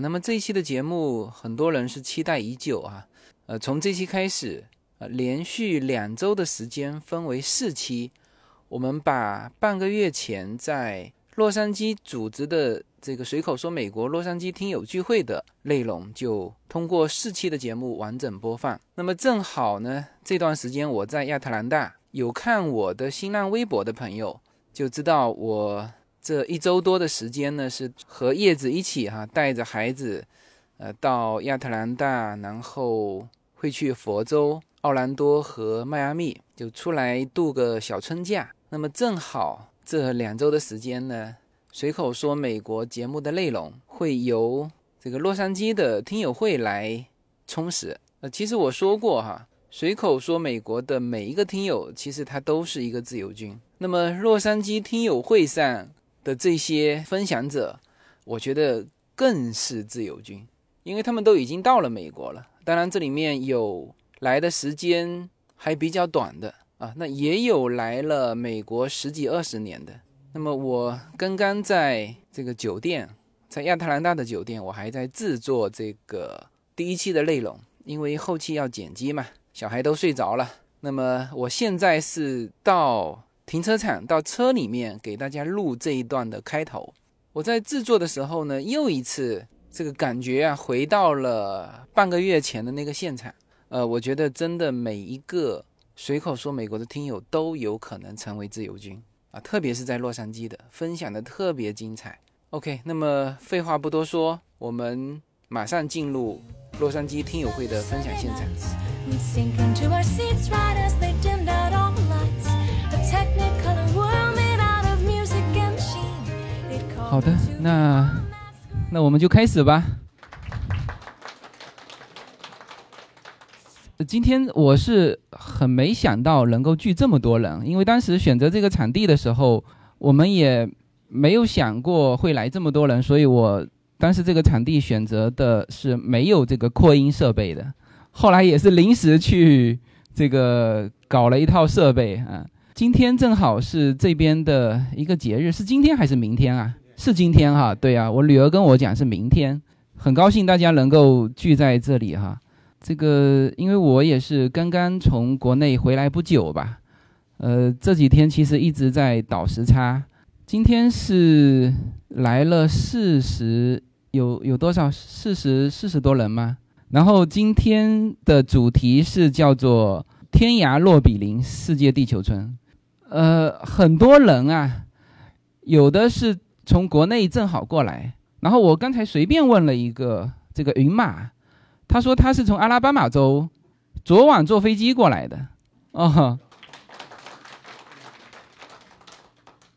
那么这一期的节目很多人是期待已久啊，呃，从这期开始，呃，连续两周的时间分为四期，我们把半个月前在洛杉矶组织的这个随口说美国洛杉矶听友聚会的内容，就通过四期的节目完整播放。那么正好呢，这段时间我在亚特兰大，有看我的新浪微博的朋友就知道我。这一周多的时间呢，是和叶子一起哈，带着孩子，呃，到亚特兰大，然后会去佛州、奥兰多和迈阿密，就出来度个小春假。那么正好这两周的时间呢，随口说美国节目的内容会由这个洛杉矶的听友会来充实。呃，其实我说过哈，随口说美国的每一个听友，其实他都是一个自由军。那么洛杉矶听友会上。的这些分享者，我觉得更是自由军，因为他们都已经到了美国了。当然，这里面有来的时间还比较短的啊，那也有来了美国十几二十年的。那么，我刚刚在这个酒店，在亚特兰大的酒店，我还在制作这个第一期的内容，因为后期要剪辑嘛，小孩都睡着了。那么，我现在是到。停车场到车里面给大家录这一段的开头。我在制作的时候呢，又一次这个感觉啊，回到了半个月前的那个现场。呃，我觉得真的每一个随口说美国的听友都有可能成为自由军啊，特别是在洛杉矶的分享的特别精彩。OK，那么废话不多说，我们马上进入洛杉矶听友会的分享现场。好的，那那我们就开始吧。今天我是很没想到能够聚这么多人，因为当时选择这个场地的时候，我们也没有想过会来这么多人，所以我当时这个场地选择的是没有这个扩音设备的。后来也是临时去这个搞了一套设备啊。今天正好是这边的一个节日，是今天还是明天啊？是今天哈，对呀，我女儿跟我讲是明天，很高兴大家能够聚在这里哈。这个因为我也是刚刚从国内回来不久吧，呃，这几天其实一直在倒时差。今天是来了四十，有有多少？四十四十多人吗？然后今天的主题是叫做“天涯若比邻，世界地球村”。呃，很多人啊，有的是。从国内正好过来，然后我刚才随便问了一个这个云马，他说他是从阿拉巴马州昨晚坐飞机过来的，哦，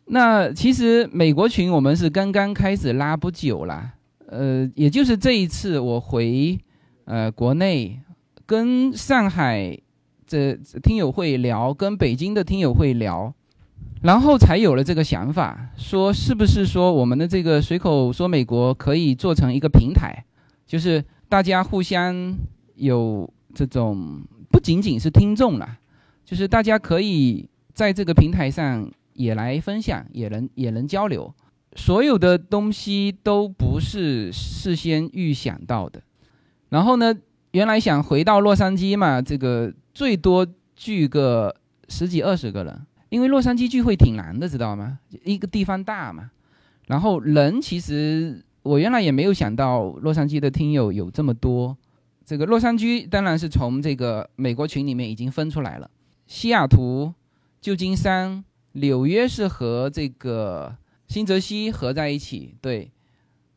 那其实美国群我们是刚刚开始拉不久啦，呃，也就是这一次我回呃国内跟上海这听友会聊，跟北京的听友会聊。然后才有了这个想法，说是不是说我们的这个随口说美国可以做成一个平台，就是大家互相有这种不仅仅是听众了，就是大家可以在这个平台上也来分享，也能也能交流，所有的东西都不是事先预想到的。然后呢，原来想回到洛杉矶嘛，这个最多聚个十几二十个人。因为洛杉矶聚会挺难的，知道吗？一个地方大嘛，然后人其实我原来也没有想到洛杉矶的听友有这么多。这个洛杉矶当然是从这个美国群里面已经分出来了，西雅图、旧金山、纽约是和这个新泽西合在一起，对，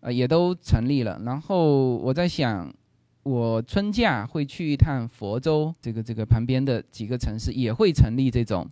呃，也都成立了。然后我在想，我春假会去一趟佛州，这个这个旁边的几个城市也会成立这种。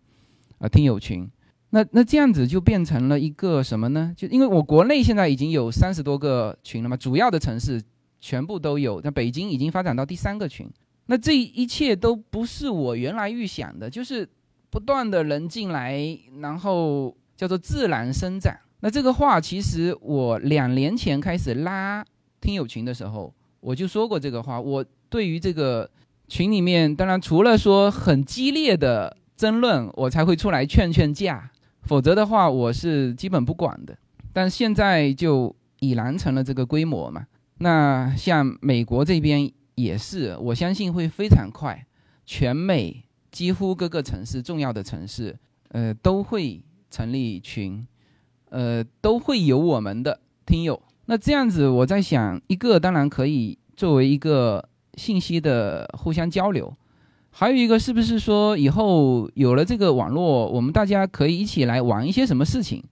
啊，听友群，那那这样子就变成了一个什么呢？就因为我国内现在已经有三十多个群了嘛，主要的城市全部都有，那北京已经发展到第三个群。那这一切都不是我原来预想的，就是不断的人进来，然后叫做自然生长。那这个话其实我两年前开始拉听友群的时候，我就说过这个话。我对于这个群里面，当然除了说很激烈的。争论我才会出来劝劝架，否则的话我是基本不管的。但现在就已然成了这个规模嘛。那像美国这边也是，我相信会非常快，全美几乎各个城市重要的城市，呃，都会成立群，呃，都会有我们的听友。那这样子，我在想，一个当然可以作为一个信息的互相交流，还有一个是不是说以后有了这个网络，我们大家可以一起来玩一些什么事情？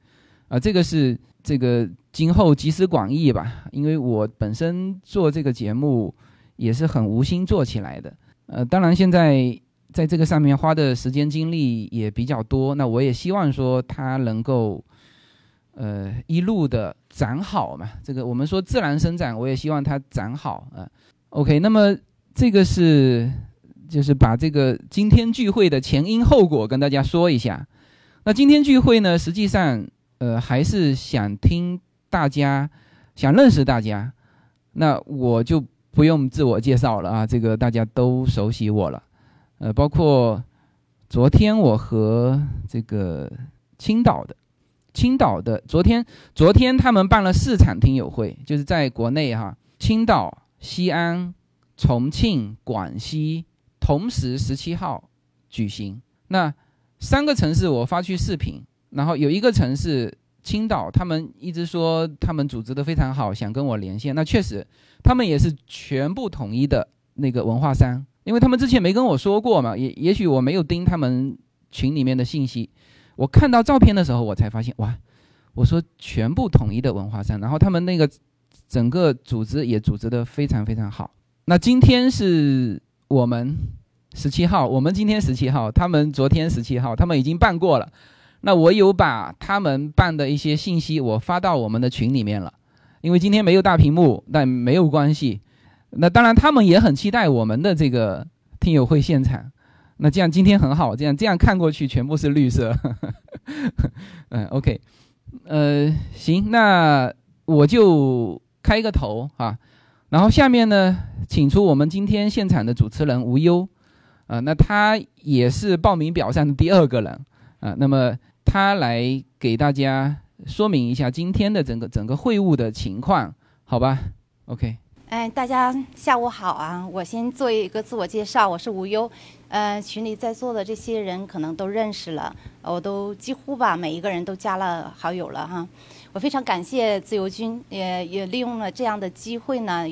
啊，这个是这个。今后集思广益吧，因为我本身做这个节目也是很无心做起来的。呃，当然现在在这个上面花的时间精力也比较多，那我也希望说它能够呃一路的长好嘛。这个我们说自然生长，我也希望它长好啊。OK，那么这个是就是把这个今天聚会的前因后果跟大家说一下。那今天聚会呢，实际上呃还是想听。大家想认识大家，那我就不用自我介绍了啊，这个大家都熟悉我了。呃，包括昨天我和这个青岛的，青岛的昨天昨天他们办了四场听友会，就是在国内哈，青岛、西安、重庆、广西同时十七号举行。那三个城市我发去视频，然后有一个城市。青岛他们一直说他们组织的非常好，想跟我连线。那确实，他们也是全部统一的那个文化衫，因为他们之前没跟我说过嘛，也也许我没有盯他们群里面的信息。我看到照片的时候，我才发现哇，我说全部统一的文化衫，然后他们那个整个组织也组织的非常非常好。那今天是我们十七号，我们今天十七号，他们昨天十七号，他们已经办过了。那我有把他们办的一些信息我发到我们的群里面了，因为今天没有大屏幕，但没有关系。那当然他们也很期待我们的这个听友会现场。那这样今天很好，这样这样看过去全部是绿色。嗯，OK，呃，行，那我就开个头啊，然后下面呢，请出我们今天现场的主持人无忧，啊，那他也是报名表上的第二个人。啊，那么他来给大家说明一下今天的整个整个会务的情况，好吧？OK。哎，大家下午好啊！我先做一个自我介绍，我是吴优。呃，群里在座的这些人可能都认识了，我都几乎吧每一个人都加了好友了哈。我非常感谢自由军，也也利用了这样的机会呢，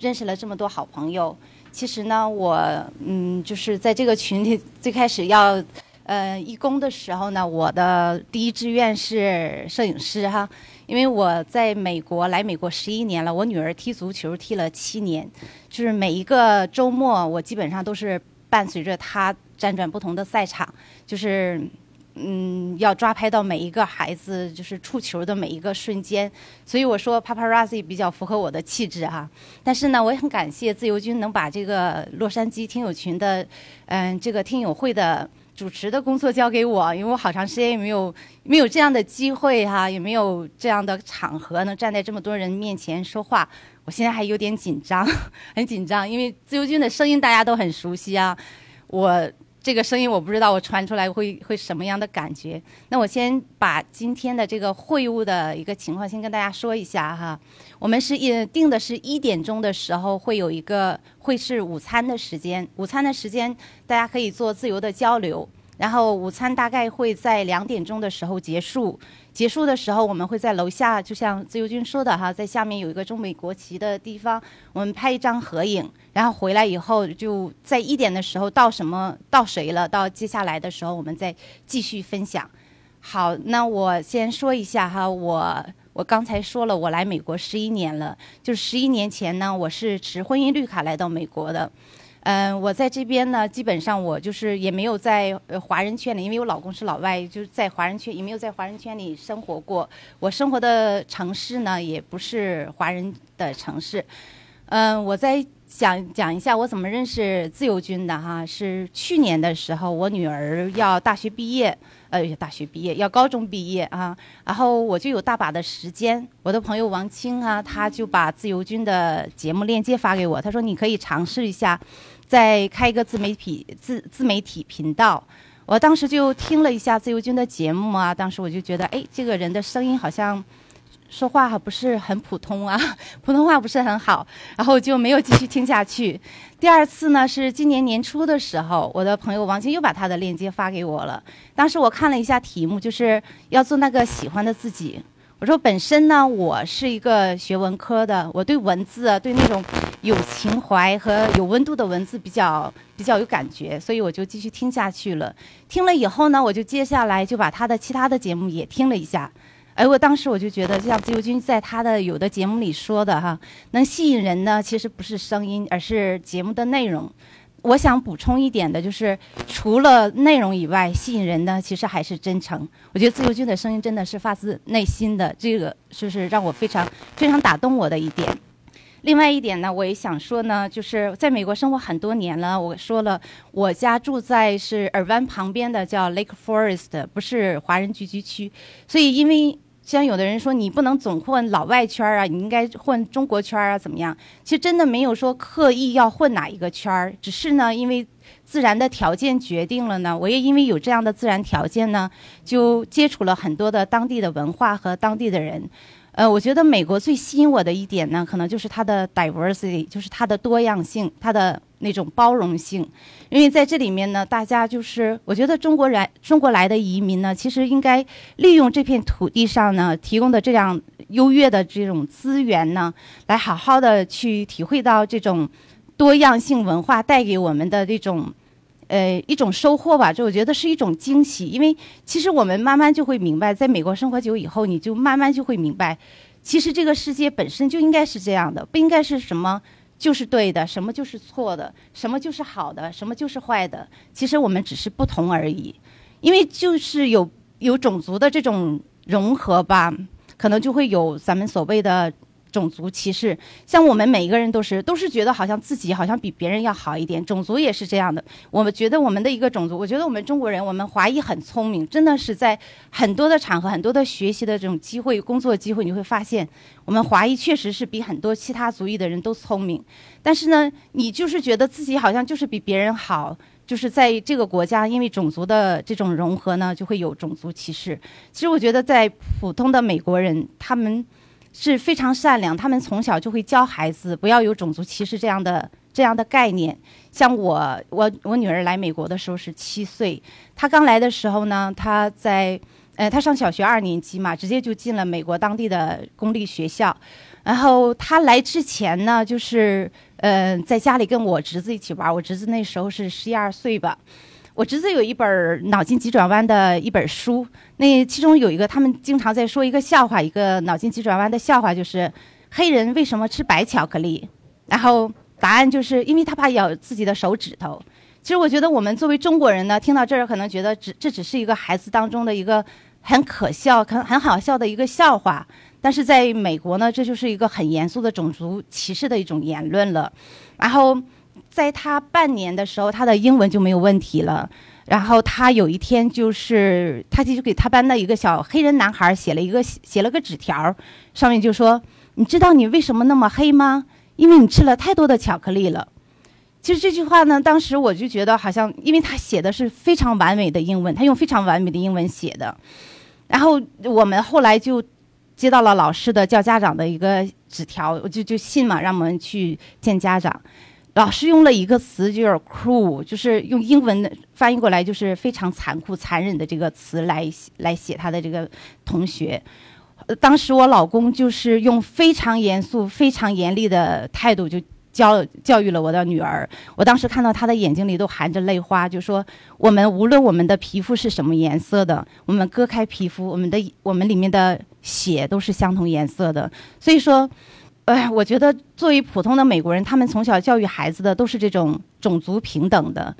认识了这么多好朋友。其实呢，我嗯，就是在这个群里最开始要。呃，义工的时候呢，我的第一志愿是摄影师哈，因为我在美国来美国十一年了，我女儿踢足球踢了七年，就是每一个周末我基本上都是伴随着她辗转不同的赛场，就是嗯要抓拍到每一个孩子就是触球的每一个瞬间，所以我说 paparazzi 比较符合我的气质哈。但是呢，我也很感谢自由军能把这个洛杉矶听友群的嗯这个听友会的。主持的工作交给我，因为我好长时间也没有没有这样的机会哈，也没有这样的场合能站在这么多人面前说话。我现在还有点紧张，很紧张，因为自由军的声音大家都很熟悉啊，我。这个声音我不知道，我传出来会会什么样的感觉？那我先把今天的这个会务的一个情况先跟大家说一下哈。我们是一定的是一点钟的时候会有一个会是午餐的时间，午餐的时间大家可以做自由的交流。然后午餐大概会在两点钟的时候结束。结束的时候，我们会在楼下，就像自由军说的哈，在下面有一个中美国旗的地方，我们拍一张合影。然后回来以后，就在一点的时候到什么到谁了？到接下来的时候，我们再继续分享。好，那我先说一下哈，我我刚才说了，我来美国十一年了，就十一年前呢，我是持婚姻绿卡来到美国的。嗯，我在这边呢，基本上我就是也没有在华人圈里，因为我老公是老外，就是在华人圈也没有在华人圈里生活过。我生活的城市呢，也不是华人的城市。嗯，我在想讲一下我怎么认识自由军的哈，是去年的时候，我女儿要大学毕业，呃，大学毕业要高中毕业啊，然后我就有大把的时间。我的朋友王青啊，他就把自由军的节目链接发给我，他说你可以尝试一下。再开一个自媒体自自媒体频道，我当时就听了一下自由军的节目啊，当时我就觉得，哎，这个人的声音好像说话还不是很普通啊，普通话不是很好，然后就没有继续听下去。第二次呢是今年年初的时候，我的朋友王晶又把他的链接发给我了。当时我看了一下题目，就是要做那个喜欢的自己。我说本身呢，我是一个学文科的，我对文字啊，对那种有情怀和有温度的文字比较比较有感觉，所以我就继续听下去了。听了以后呢，我就接下来就把他的其他的节目也听了一下。哎，我当时我就觉得，像自由军在他的有的节目里说的哈，能吸引人呢，其实不是声音，而是节目的内容。我想补充一点的就是，除了内容以外，吸引人呢其实还是真诚。我觉得自由军的声音真的是发自内心的，这个就是让我非常非常打动我的一点。另外一点呢，我也想说呢，就是在美国生活很多年了，我说了，我家住在是尔湾旁边的叫 Lake Forest，不是华人聚居区，所以因为。像有的人说你不能总混老外圈啊，你应该混中国圈啊，怎么样？其实真的没有说刻意要混哪一个圈儿，只是呢，因为自然的条件决定了呢。我也因为有这样的自然条件呢，就接触了很多的当地的文化和当地的人。呃，我觉得美国最吸引我的一点呢，可能就是它的 diversity，就是它的多样性，它的那种包容性。因为在这里面呢，大家就是我觉得中国人中国来的移民呢，其实应该利用这片土地上呢提供的这样优越的这种资源呢，来好好的去体会到这种多样性文化带给我们的这种。呃，一种收获吧，这我觉得是一种惊喜，因为其实我们慢慢就会明白，在美国生活久以后，你就慢慢就会明白，其实这个世界本身就应该是这样的，不应该是什么就是对的，什么就是错的，什么就是好的，什么就是坏的，其实我们只是不同而已，因为就是有有种族的这种融合吧，可能就会有咱们所谓的。种族歧视，像我们每一个人都是都是觉得好像自己好像比别人要好一点，种族也是这样的。我们觉得我们的一个种族，我觉得我们中国人，我们华裔很聪明，真的是在很多的场合、很多的学习的这种机会、工作机会，你会发现我们华裔确实是比很多其他族裔的人都聪明。但是呢，你就是觉得自己好像就是比别人好，就是在这个国家，因为种族的这种融合呢，就会有种族歧视。其实我觉得，在普通的美国人，他们。是非常善良，他们从小就会教孩子不要有种族歧视这样的这样的概念。像我，我我女儿来美国的时候是七岁，她刚来的时候呢，她在，呃，她上小学二年级嘛，直接就进了美国当地的公立学校。然后她来之前呢，就是，呃，在家里跟我侄子一起玩，我侄子那时候是十一二岁吧。我侄子有一本脑筋急转弯的一本书，那其中有一个他们经常在说一个笑话，一个脑筋急转弯的笑话，就是黑人为什么吃白巧克力？然后答案就是因为他怕咬自己的手指头。其实我觉得我们作为中国人呢，听到这儿可能觉得只这只是一个孩子当中的一个很可笑、很很好笑的一个笑话，但是在美国呢，这就是一个很严肃的种族歧视的一种言论了。然后。在他半年的时候，他的英文就没有问题了。然后他有一天就是，他就给他班的一个小黑人男孩写了一个写了个纸条，上面就说：“你知道你为什么那么黑吗？因为你吃了太多的巧克力了。”其实这句话呢，当时我就觉得好像，因为他写的是非常完美的英文，他用非常完美的英文写的。然后我们后来就接到了老师的叫家长的一个纸条，我就就信嘛，让我们去见家长。老师用了一个词，就是 “cruel”，就是用英文翻译过来就是非常残酷、残忍的这个词来来写他的这个同学。当时我老公就是用非常严肃、非常严厉的态度就教教育了我的女儿。我当时看到他的眼睛里都含着泪花，就说：“我们无论我们的皮肤是什么颜色的，我们割开皮肤，我们的我们里面的血都是相同颜色的。”所以说。哎，我觉得作为普通的美国人，他们从小教育孩子的都是这种种族平等的。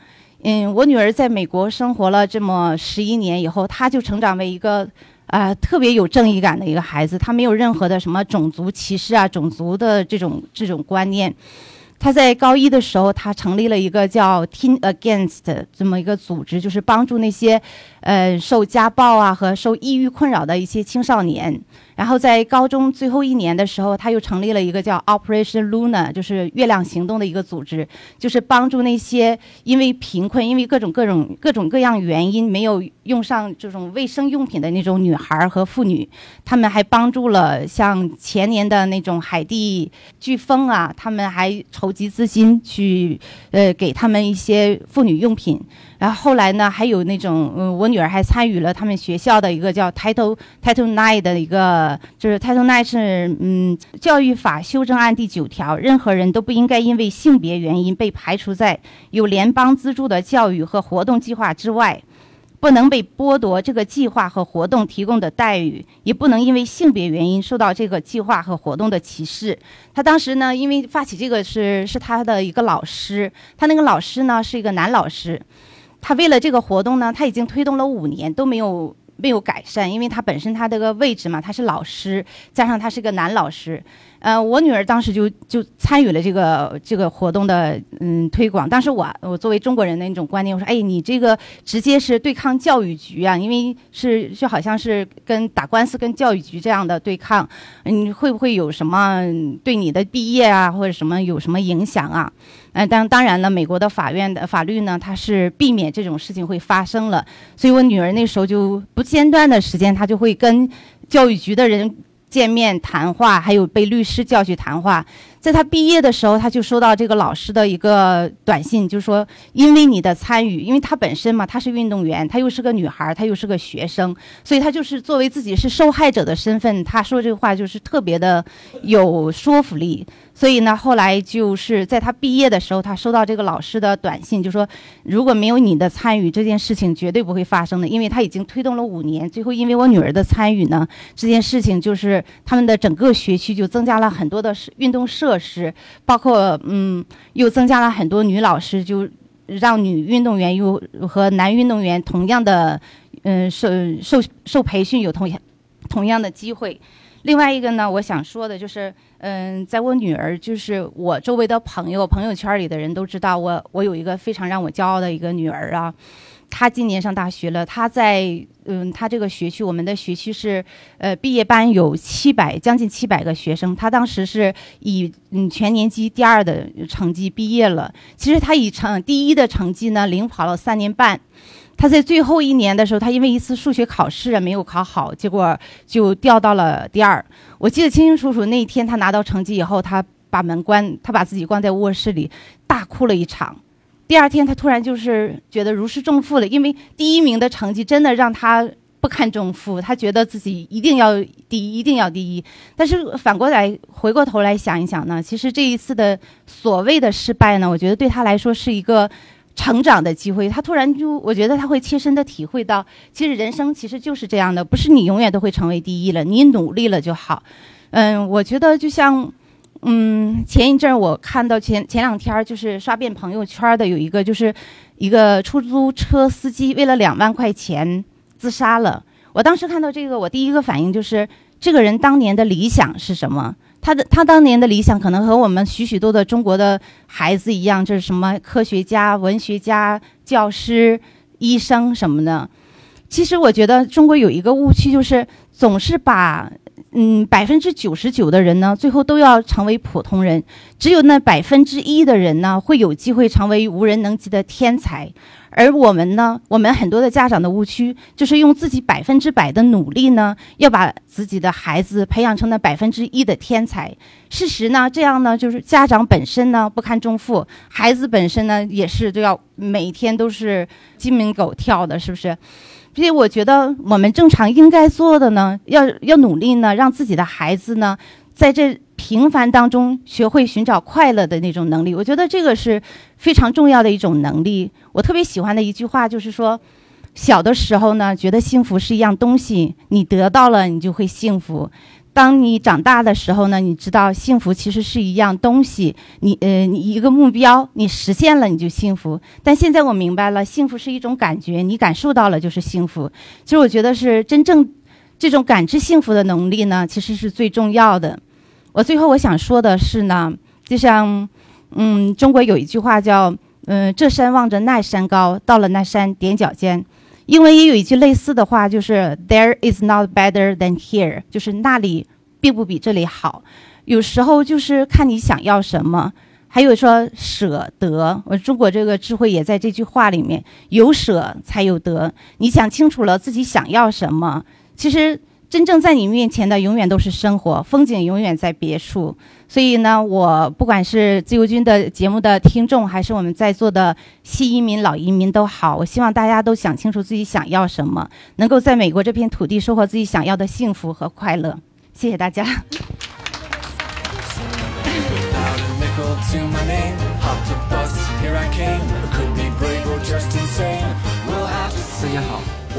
嗯，我女儿在美国生活了这么十一年以后，她就成长为一个啊特别有正义感的一个孩子。她没有任何的什么种族歧视啊、种族的这种这种观念。她在高一的时候，她成立了一个叫 Teen Against 这么一个组织，就是帮助那些呃受家暴啊和受抑郁困扰的一些青少年。然后在高中最后一年的时候，他又成立了一个叫 Operation Luna，就是月亮行动的一个组织，就是帮助那些因为贫困、因为各种各种各种各样原因没有用上这种卫生用品的那种女孩和妇女。他们还帮助了像前年的那种海地飓风啊，他们还筹集资金去呃给他们一些妇女用品。然后后来呢，还有那种，嗯，我女儿还参与了他们学校的一个叫 Title Title Nine 的一个，就是 Title Nine 是，嗯，教育法修正案第九条，任何人都不应该因为性别原因被排除在有联邦资助的教育和活动计划之外，不能被剥夺这个计划和活动提供的待遇，也不能因为性别原因受到这个计划和活动的歧视。他当时呢，因为发起这个是是他的一个老师，他那个老师呢是一个男老师。他为了这个活动呢，他已经推动了五年都没有没有改善，因为他本身他这个位置嘛，他是老师，加上他是个男老师。呃，我女儿当时就就参与了这个这个活动的嗯推广。当时我我作为中国人的那种观念，我说，哎，你这个直接是对抗教育局啊，因为是就好像是跟打官司跟教育局这样的对抗，嗯，会不会有什么对你的毕业啊或者什么有什么影响啊？嗯，当当然了，美国的法院的法律呢，它是避免这种事情会发生了。所以我女儿那时候就不间断的时间，她就会跟教育局的人。见面谈话，还有被律师叫去谈话。在他毕业的时候，他就收到这个老师的一个短信，就说，因为你的参与，因为他本身嘛，他是运动员，他又是个女孩，他又是个学生，所以他就是作为自己是受害者的身份，他说这个话就是特别的有说服力。所以呢，后来就是在他毕业的时候，他收到这个老师的短信，就说如果没有你的参与，这件事情绝对不会发生的。因为他已经推动了五年，最后因为我女儿的参与呢，这件事情就是他们的整个学区就增加了很多的运动设措施，包括嗯，又增加了很多女老师，就让女运动员又和男运动员同样的嗯受受受培训，有同样同样的机会。另外一个呢，我想说的就是，嗯，在我女儿，就是我周围的朋友、朋友圈里的人都知道，我我有一个非常让我骄傲的一个女儿啊。她今年上大学了，她在嗯，他这个学区，我们的学区是，呃，毕业班有七百，将近七百个学生。他当时是以嗯全年级第二的成绩毕业了。其实他以成第一的成绩呢，领跑了三年半。他在最后一年的时候，他因为一次数学考试没有考好，结果就掉到了第二。我记得清清楚楚，那一天他拿到成绩以后，他把门关，他把自己关在卧室里，大哭了一场。第二天他突然就是觉得如释重负了，因为第一名的成绩真的让他不堪重负，他觉得自己一定要第一，一定要第一。但是反过来回过头来想一想呢，其实这一次的所谓的失败呢，我觉得对他来说是一个。成长的机会，他突然就，我觉得他会切身的体会到，其实人生其实就是这样的，不是你永远都会成为第一了，你努力了就好。嗯，我觉得就像，嗯，前一阵我看到前前两天儿就是刷遍朋友圈的有一个，就是一个出租车司机为了两万块钱自杀了。我当时看到这个，我第一个反应就是，这个人当年的理想是什么？他的他当年的理想可能和我们许许多的中国的孩子一样，就是什么科学家、文学家、教师、医生什么的。其实我觉得中国有一个误区，就是总是把嗯百分之九十九的人呢，最后都要成为普通人，只有那百分之一的人呢，会有机会成为无人能及的天才。而我们呢，我们很多的家长的误区就是用自己百分之百的努力呢，要把自己的孩子培养成那百分之一的天才。事实呢，这样呢，就是家长本身呢不堪重负，孩子本身呢也是都要每天都是鸡鸣狗跳的，是不是？所以我觉得我们正常应该做的呢，要要努力呢，让自己的孩子呢，在这。平凡当中学会寻找快乐的那种能力，我觉得这个是非常重要的一种能力。我特别喜欢的一句话就是说，小的时候呢，觉得幸福是一样东西，你得到了你就会幸福；当你长大的时候呢，你知道幸福其实是一样东西，你呃，你一个目标你实现了你就幸福。但现在我明白了，幸福是一种感觉，你感受到了就是幸福。其实我觉得是真正这种感知幸福的能力呢，其实是最重要的。我最后我想说的是呢，就像，嗯，中国有一句话叫，嗯，这山望着那山高，到了那山踮脚尖。英文也有一句类似的话，就是 “There is not better than here”，就是那里并不比这里好。有时候就是看你想要什么。还有说舍得，我中国这个智慧也在这句话里面，有舍才有得。你想清楚了自己想要什么，其实真正在你面前的永远都是生活，风景永远在别处。所以呢，我不管是自由军的节目的听众，还是我们在座的新移民、老移民都好，我希望大家都想清楚自己想要什么，能够在美国这片土地收获自己想要的幸福和快乐。谢谢大家。大家好，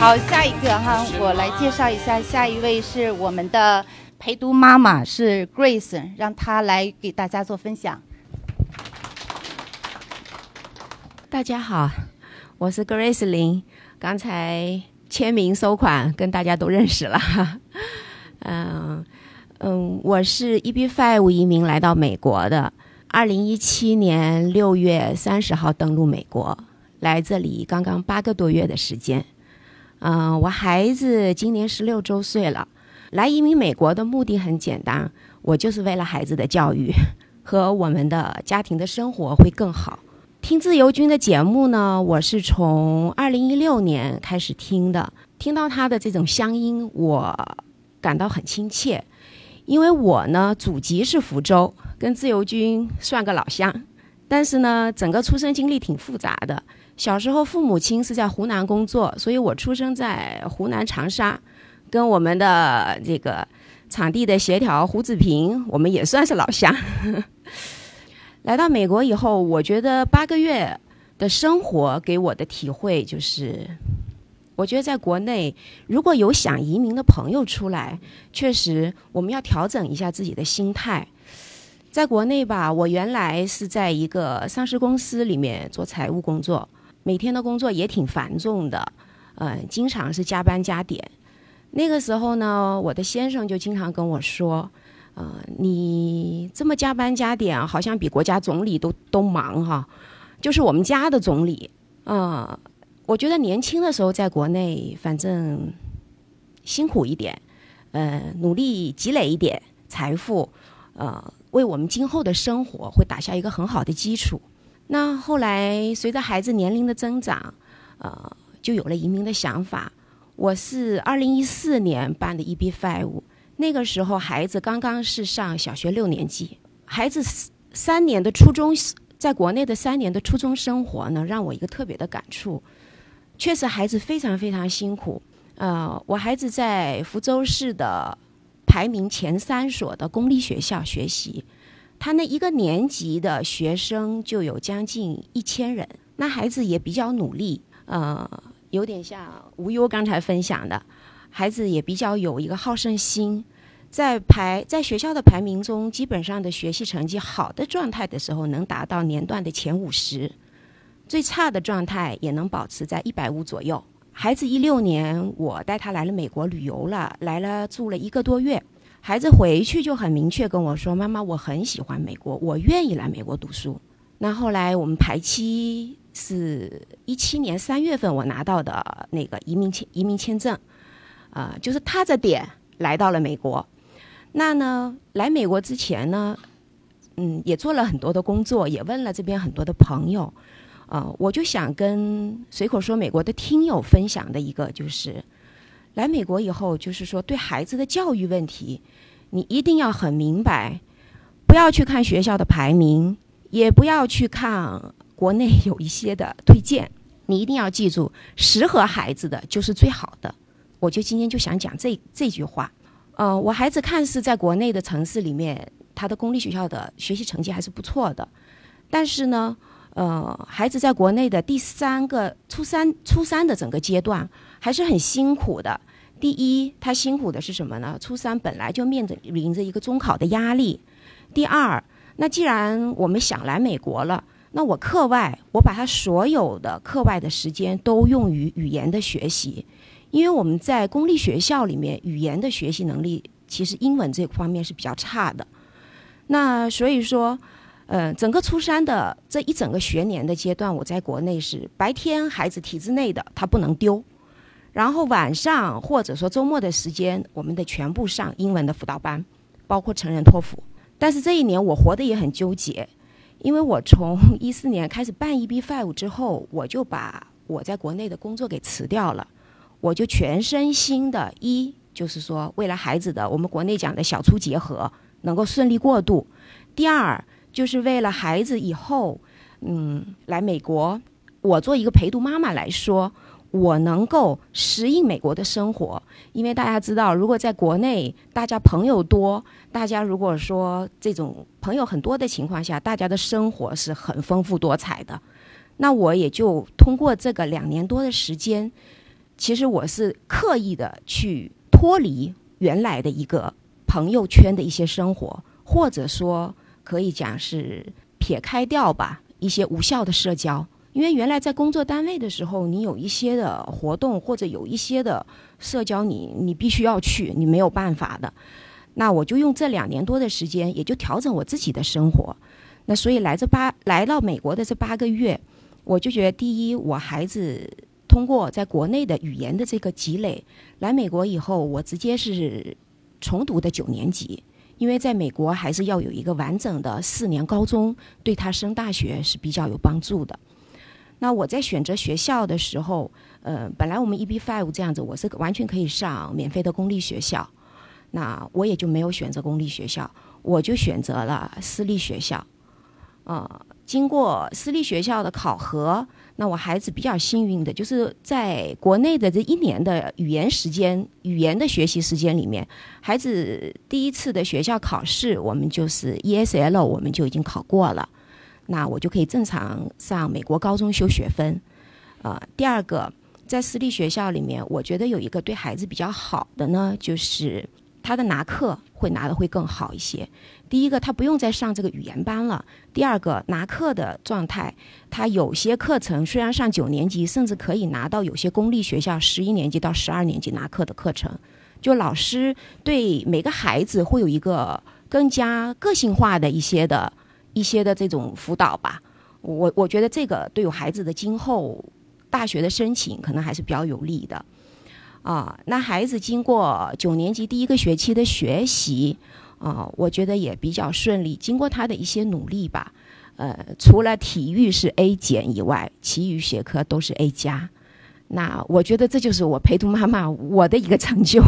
好，下一个哈，我来介绍一下，下一位是我们的陪读妈妈，是 Grace，让她来给大家做分享。大家好，我是 Grace 林，刚才签名收款跟大家都认识了哈，嗯 嗯，我是 EB Five 移民来到美国的。二零一七年六月三十号登陆美国，来这里刚刚八个多月的时间。嗯，我孩子今年十六周岁了。来移民美国的目的很简单，我就是为了孩子的教育和我们的家庭的生活会更好。听自由军的节目呢，我是从二零一六年开始听的，听到他的这种乡音，我感到很亲切，因为我呢祖籍是福州。跟自由军算个老乡，但是呢，整个出生经历挺复杂的。小时候父母亲是在湖南工作，所以我出生在湖南长沙，跟我们的这个场地的协调胡子平，我们也算是老乡。来到美国以后，我觉得八个月的生活给我的体会就是。我觉得在国内，如果有想移民的朋友出来，确实我们要调整一下自己的心态。在国内吧，我原来是在一个上市公司里面做财务工作，每天的工作也挺繁重的，嗯，经常是加班加点。那个时候呢，我的先生就经常跟我说：“呃，你这么加班加点，好像比国家总理都都忙哈。”就是我们家的总理，嗯，我觉得年轻的时候在国内，反正辛苦一点，呃，努力积累一点财富，呃。为我们今后的生活会打下一个很好的基础。那后来随着孩子年龄的增长，呃，就有了移民的想法。我是二零一四年办的 EB Five，那个时候孩子刚刚是上小学六年级，孩子三年的初中，在国内的三年的初中生活呢，让我一个特别的感触。确实，孩子非常非常辛苦。呃，我孩子在福州市的。排名前三所的公立学校学习，他那一个年级的学生就有将近一千人。那孩子也比较努力，呃，有点像无忧刚才分享的，孩子也比较有一个好胜心，在排在学校的排名中，基本上的学习成绩好的状态的时候，能达到年段的前五十，最差的状态也能保持在一百五左右。孩子一六年，我带他来了美国旅游了，来了住了一个多月。孩子回去就很明确跟我说：“妈妈，我很喜欢美国，我愿意来美国读书。”那后来我们排期是一七年三月份，我拿到的那个移民签移民签证，啊，就是踏着点来到了美国。那呢，来美国之前呢，嗯，也做了很多的工作，也问了这边很多的朋友。啊，我就想跟随口说美国的听友分享的一个就是，来美国以后，就是说对孩子的教育问题，你一定要很明白，不要去看学校的排名，也不要去看国内有一些的推荐，你一定要记住，适合孩子的就是最好的。我就今天就想讲这这句话。呃，我孩子看似在国内的城市里面，他的公立学校的学习成绩还是不错的，但是呢，呃，孩子在国内的第三个初三初三的整个阶段还是很辛苦的。第一，他辛苦的是什么呢？初三本来就面临着一个中考的压力。第二，那既然我们想来美国了，那我课外我把他所有的课外的时间都用于语言的学习，因为我们在公立学校里面语言的学习能力其实英文这方面是比较差的。那所以说，呃，整个初三的这一整个学年的阶段，我在国内是白天孩子体制内的他不能丢。然后晚上或者说周末的时间，我们得全部上英文的辅导班，包括成人托福。但是这一年我活得也很纠结，因为我从一四年开始办 EB Five 之后，我就把我在国内的工作给辞掉了，我就全身心的，一就是说为了孩子的我们国内讲的小初结合能够顺利过渡，第二就是为了孩子以后嗯来美国，我做一个陪读妈妈来说。我能够适应美国的生活，因为大家知道，如果在国内，大家朋友多，大家如果说这种朋友很多的情况下，大家的生活是很丰富多彩的。那我也就通过这个两年多的时间，其实我是刻意的去脱离原来的一个朋友圈的一些生活，或者说可以讲是撇开掉吧一些无效的社交。因为原来在工作单位的时候，你有一些的活动或者有一些的社交，你你必须要去，你没有办法的。那我就用这两年多的时间，也就调整我自己的生活。那所以来这八来到美国的这八个月，我就觉得第一，我孩子通过在国内的语言的这个积累，来美国以后，我直接是重读的九年级，因为在美国还是要有一个完整的四年高中，对他升大学是比较有帮助的。那我在选择学校的时候，呃，本来我们 EB Five 这样子，我是完全可以上免费的公立学校，那我也就没有选择公立学校，我就选择了私立学校。呃，经过私立学校的考核，那我孩子比较幸运的就是在国内的这一年的语言时间、语言的学习时间里面，孩子第一次的学校考试，我们就是 ESL，我们就已经考过了。那我就可以正常上美国高中修学分，呃，第二个，在私立学校里面，我觉得有一个对孩子比较好的呢，就是他的拿课会拿的会更好一些。第一个，他不用再上这个语言班了；第二个，拿课的状态，他有些课程虽然上九年级，甚至可以拿到有些公立学校十一年级到十二年级拿课的课程，就老师对每个孩子会有一个更加个性化的一些的。一些的这种辅导吧，我我觉得这个对于孩子的今后大学的申请可能还是比较有利的啊。那孩子经过九年级第一个学期的学习啊，我觉得也比较顺利。经过他的一些努力吧，呃，除了体育是 A 减以外，其余学科都是 A 加。那我觉得这就是我陪读妈妈我的一个成就，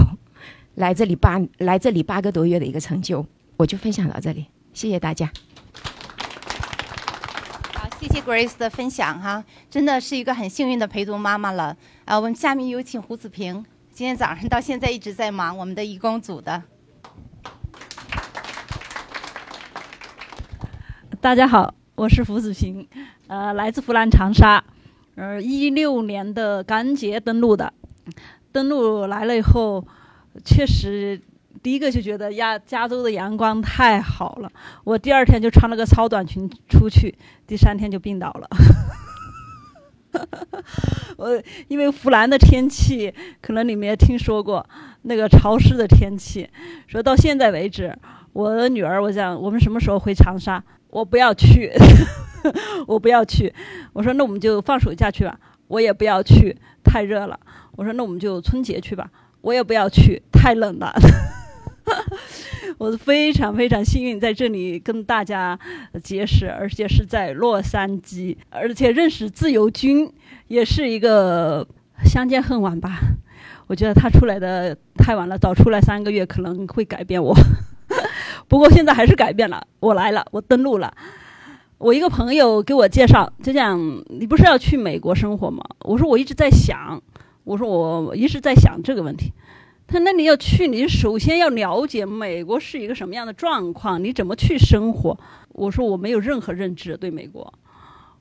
来这里八来这里八个多月的一个成就，我就分享到这里，谢谢大家。谢谢 Grace 的分享哈，真的是一个很幸运的陪读妈妈了。啊，我们下面有请胡子平，今天早上到现在一直在忙我们的义工组的。大家好，我是胡子平，呃，来自湖南长沙，呃，一六年的感恩节登陆的，登陆来了以后，确实。第一个就觉得亚加州的阳光太好了，我第二天就穿了个超短裙出去，第三天就病倒了。我因为湖南的天气，可能你们也听说过那个潮湿的天气，说到现在为止，我的女儿，我想我们什么时候回长沙？我不要去，我不要去。我说那我们就放暑假去吧，我也不要去，太热了。我说那我们就春节去吧，我也不要去，太冷了。我非常非常幸运在这里跟大家结识，而且是在洛杉矶，而且认识自由军也是一个相见恨晚吧。我觉得他出来的太晚了，早出来三个月可能会改变我。不过现在还是改变了，我来了，我登陆了。我一个朋友给我介绍，就讲你不是要去美国生活吗？我说我一直在想，我说我一直在想这个问题。他那你要去，你首先要了解美国是一个什么样的状况，你怎么去生活？我说我没有任何认知对美国。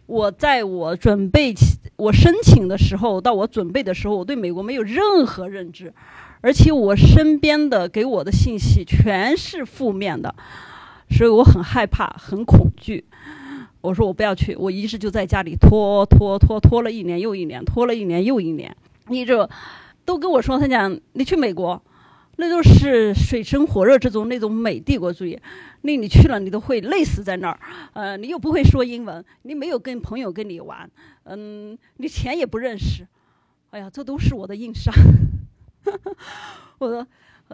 我在我准备我申请的时候，到我准备的时候，我对美国没有任何认知，而且我身边的给我的信息全是负面的，所以我很害怕，很恐惧。我说我不要去，我一直就在家里拖拖拖拖了一年又一年，拖了一年又一年。你这都跟我说，他讲你去美国，那都是水深火热之中那种美帝国主义，那你去了你都会累死在那儿。呃，你又不会说英文，你没有跟朋友跟你玩，嗯，你钱也不认识。哎呀，这都是我的硬伤。我说。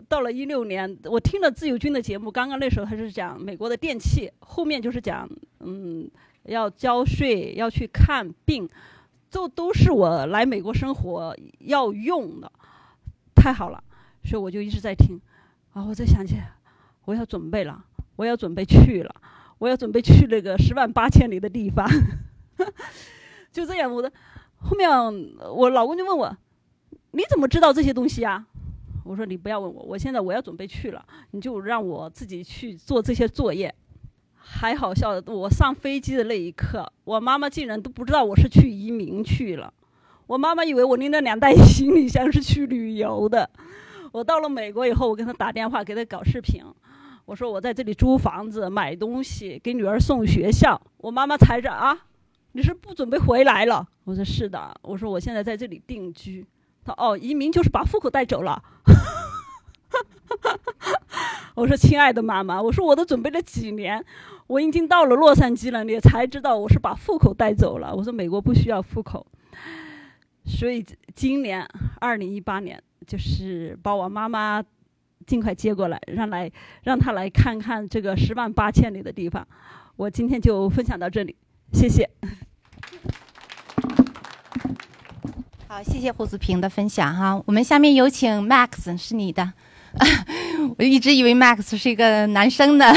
到了一六年，我听了自由军的节目，刚刚那时候他是讲美国的电器，后面就是讲，嗯，要交税，要去看病，这都是我来美国生活要用的，太好了，所以我就一直在听，啊，我在想起，我要准备了，我要准备去了，我要准备去那个十万八千里的地方，就这样，我的后面我老公就问我，你怎么知道这些东西啊？我说你不要问我，我现在我要准备去了，你就让我自己去做这些作业。还好笑的，我上飞机的那一刻，我妈妈竟然都不知道我是去移民去了。我妈妈以为我拎了两袋行李箱是去旅游的。我到了美国以后，我跟她打电话给她搞视频，我说我在这里租房子、买东西，给女儿送学校。我妈妈猜着啊，你是不准备回来了？我说是的，我说我现在在这里定居。她哦，移民就是把户口带走了。我说亲爱的妈妈，我说我都准备了几年，我已经到了洛杉矶了，你才知道我是把户口带走了。我说美国不需要户口，所以今年二零一八年就是把我妈妈尽快接过来，让来让她来看看这个十万八千里的地方。我今天就分享到这里，谢谢。好，谢谢胡子平的分享哈。我们下面有请 Max，是你的。我一直以为 Max 是一个男生呢。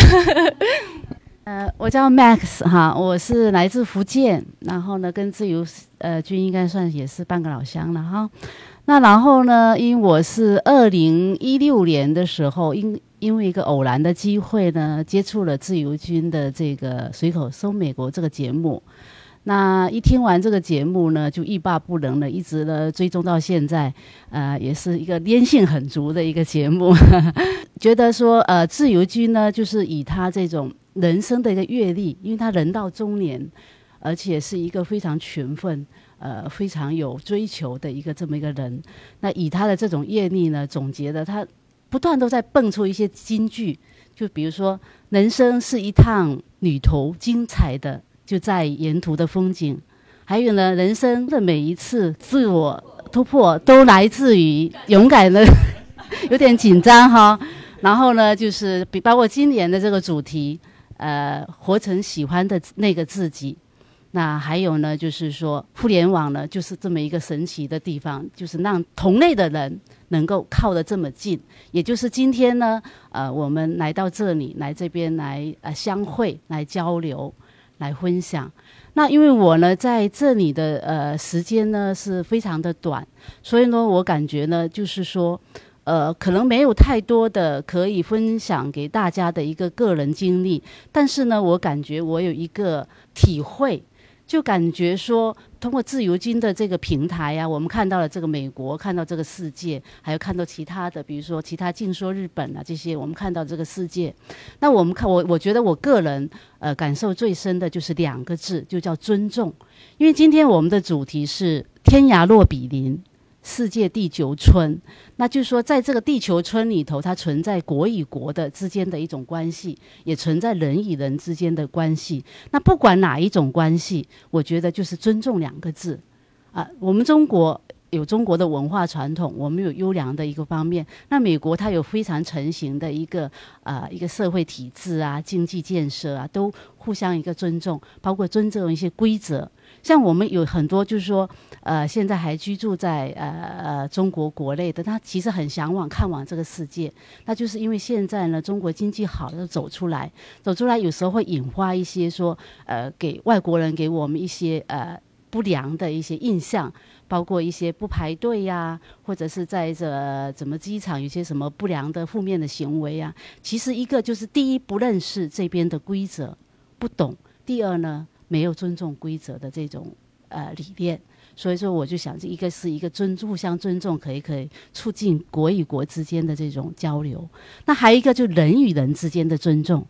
呃，我叫 Max 哈，我是来自福建，然后呢，跟自由呃军应该算也是半个老乡了哈。那然后呢，因为我是二零一六年的时候，因因为一个偶然的机会呢，接触了自由军的这个随口搜美国这个节目。那一听完这个节目呢，就欲罢不能了，一直呢追踪到现在，呃，也是一个粘性很足的一个节目。觉得说，呃，自由军呢，就是以他这种人生的一个阅历，因为他人到中年，而且是一个非常勤奋，呃，非常有追求的一个这么一个人。那以他的这种阅历呢，总结的他不断都在蹦出一些金句，就比如说，人生是一趟旅途，精彩的。就在沿途的风景，还有呢，人生的每一次自我突破都来自于勇敢的，有点紧张哈。然后呢，就是比包括今年的这个主题，呃，活成喜欢的那个自己。那还有呢，就是说互联网呢，就是这么一个神奇的地方，就是让同类的人能够靠得这么近。也就是今天呢，呃，我们来到这里，来这边来呃相会，来交流。来分享，那因为我呢在这里的呃时间呢是非常的短，所以呢我感觉呢就是说，呃可能没有太多的可以分享给大家的一个个人经历，但是呢我感觉我有一个体会。就感觉说，通过自由金的这个平台呀，我们看到了这个美国，看到这个世界，还有看到其他的，比如说其他净说日本啊这些，我们看到这个世界。那我们看我，我觉得我个人呃感受最深的就是两个字，就叫尊重。因为今天我们的主题是天涯若比邻。世界地球村，那就是说，在这个地球村里头，它存在国与国的之间的一种关系，也存在人与人之间的关系。那不管哪一种关系，我觉得就是尊重两个字。啊，我们中国有中国的文化传统，我们有优良的一个方面。那美国它有非常成型的一个呃一个社会体制啊，经济建设啊，都互相一个尊重，包括尊重一些规则。像我们有很多就是说，呃，现在还居住在呃呃中国国内的，他其实很向往看望这个世界。那就是因为现在呢，中国经济好了，走出来，走出来有时候会引发一些说，呃，给外国人给我们一些呃不良的一些印象。包括一些不排队呀，或者是在这怎么机场有些什么不良的负面的行为啊。其实一个就是第一不认识这边的规则，不懂；第二呢没有尊重规则的这种呃理念。所以说我就想，这一个是一个尊互相尊重，可以可以促进国与国之间的这种交流。那还有一个就人与人之间的尊重。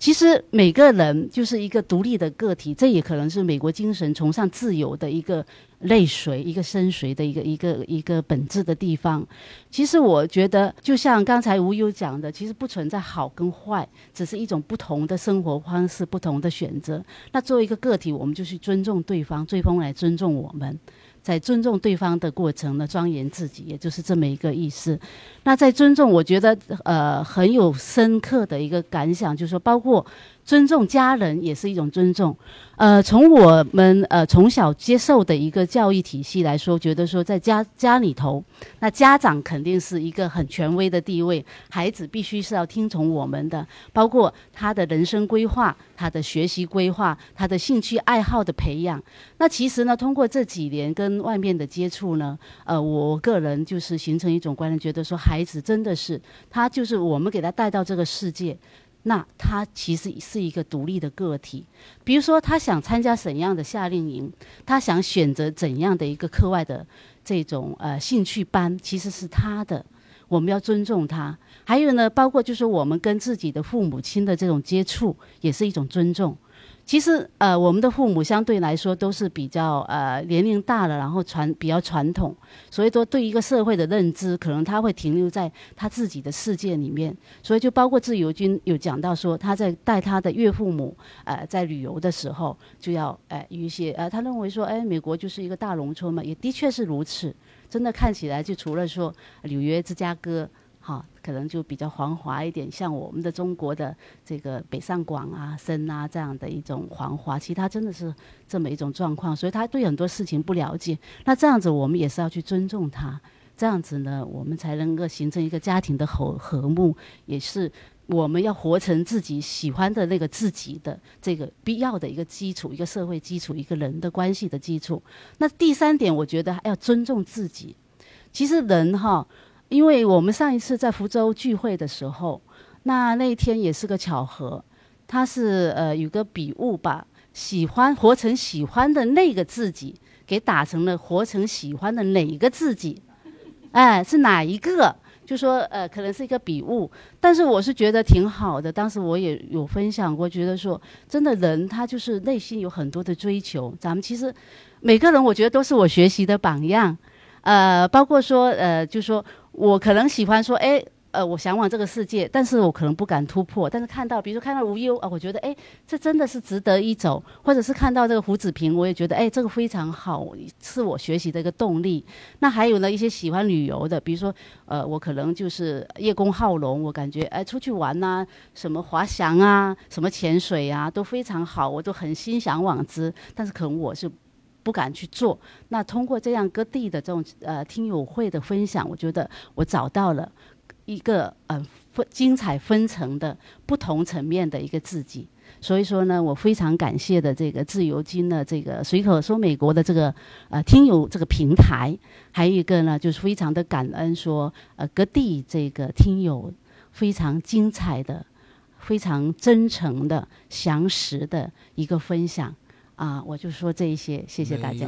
其实每个人就是一个独立的个体，这也可能是美国精神崇尚自由的一个。泪水，一个深邃的一个一个一个本质的地方。其实我觉得，就像刚才吴优讲的，其实不存在好跟坏，只是一种不同的生活方式、不同的选择。那作为一个个体，我们就去尊重对方，对方来尊重我们，在尊重对方的过程呢，庄严自己，也就是这么一个意思。那在尊重，我觉得呃很有深刻的一个感想，就是说，包括尊重家人也是一种尊重。呃，从我们呃从小接受的一个教育体系来说，觉得说在家家里头，那家长肯定是一个很权威的地位，孩子必须是要听从我们的，包括他的人生规划、他的学习规划、他的兴趣爱好的培养。那其实呢，通过这几年跟外面的接触呢，呃，我个人就是形成一种观念，觉得说孩子真的是他就是我们给他带到这个世界。那他其实是一个独立的个体，比如说他想参加怎样的夏令营，他想选择怎样的一个课外的这种呃兴趣班，其实是他的，我们要尊重他。还有呢，包括就是我们跟自己的父母亲的这种接触，也是一种尊重。其实，呃，我们的父母相对来说都是比较呃年龄大了，然后传比较传统，所以说对一个社会的认知，可能他会停留在他自己的世界里面。所以就包括自由军有讲到说，他在带他的岳父母呃在旅游的时候，就要呃一些呃他认为说，哎，美国就是一个大农村嘛，也的确是如此。真的看起来，就除了说纽约、芝加哥。可能就比较繁华一点，像我们的中国的这个北上广啊、深啊这样的一种繁华，其他真的是这么一种状况，所以他对很多事情不了解。那这样子，我们也是要去尊重他，这样子呢，我们才能够形成一个家庭的和和睦，也是我们要活成自己喜欢的那个自己的这个必要的一个基础，一个社会基础，一个人的关系的基础。那第三点，我觉得还要尊重自己。其实人哈。因为我们上一次在福州聚会的时候，那那一天也是个巧合，他是呃有个笔误把喜欢活成喜欢的那个自己给打成了活成喜欢的哪一个自己，哎，是哪一个？就说呃可能是一个笔误，但是我是觉得挺好的。当时我也有分享过，觉得说真的人他就是内心有很多的追求，咱们其实每个人我觉得都是我学习的榜样，呃，包括说呃就说。我可能喜欢说，哎，呃，我向往这个世界，但是我可能不敢突破。但是看到，比如说看到无忧啊，我觉得，哎，这真的是值得一走。或者是看到这个胡子平，我也觉得，哎，这个非常好，是我学习的一个动力。那还有呢，一些喜欢旅游的，比如说，呃，我可能就是叶公好龙，我感觉，哎，出去玩呐，什么滑翔啊，什么潜水啊，都非常好，我都很心向往之。但是可能我是。不敢去做。那通过这样各地的这种呃听友会的分享，我觉得我找到了一个呃分精彩纷呈的不同层面的一个自己。所以说呢，我非常感谢的这个自由金的这个随口说美国的这个呃听友这个平台，还有一个呢就是非常的感恩说呃各地这个听友非常精彩的、非常真诚的、详实的一个分享。啊，我就说这一些，谢谢大家。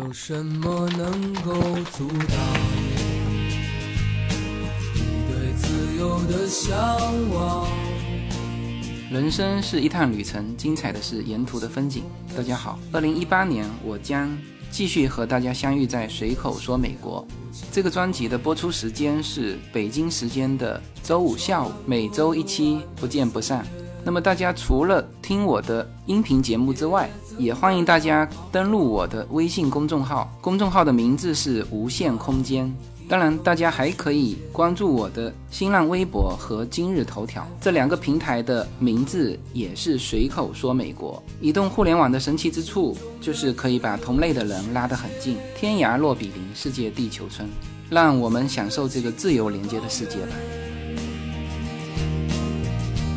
人生是一趟旅程，精彩的是沿途的风景。大家好，二零一八年我将继续和大家相遇在随口说美国。这个专辑的播出时间是北京时间的周五下午，每周一期，不见不散。那么大家除了听我的音频节目之外，也欢迎大家登录我的微信公众号，公众号的名字是无限空间。当然，大家还可以关注我的新浪微博和今日头条这两个平台的名字也是随口说美国。移动互联网的神奇之处就是可以把同类的人拉得很近，天涯若比邻，世界地球村。让我们享受这个自由连接的世界吧。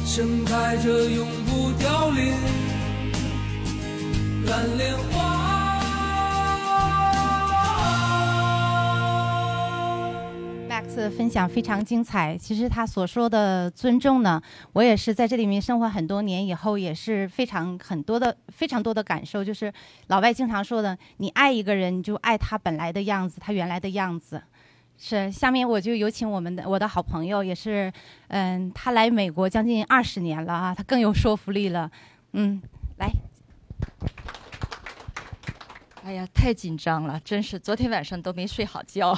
盛开着永不凋零蓝莲花。Max 的分享非常精彩。其实他所说的尊重呢，我也是在这里面生活很多年以后，也是非常很多的非常多的感受。就是老外经常说的，你爱一个人，你就爱他本来的样子，他原来的样子。是，下面我就有请我们的我的好朋友，也是，嗯，他来美国将近二十年了啊，他更有说服力了，嗯，来。哎呀，太紧张了，真是昨天晚上都没睡好觉。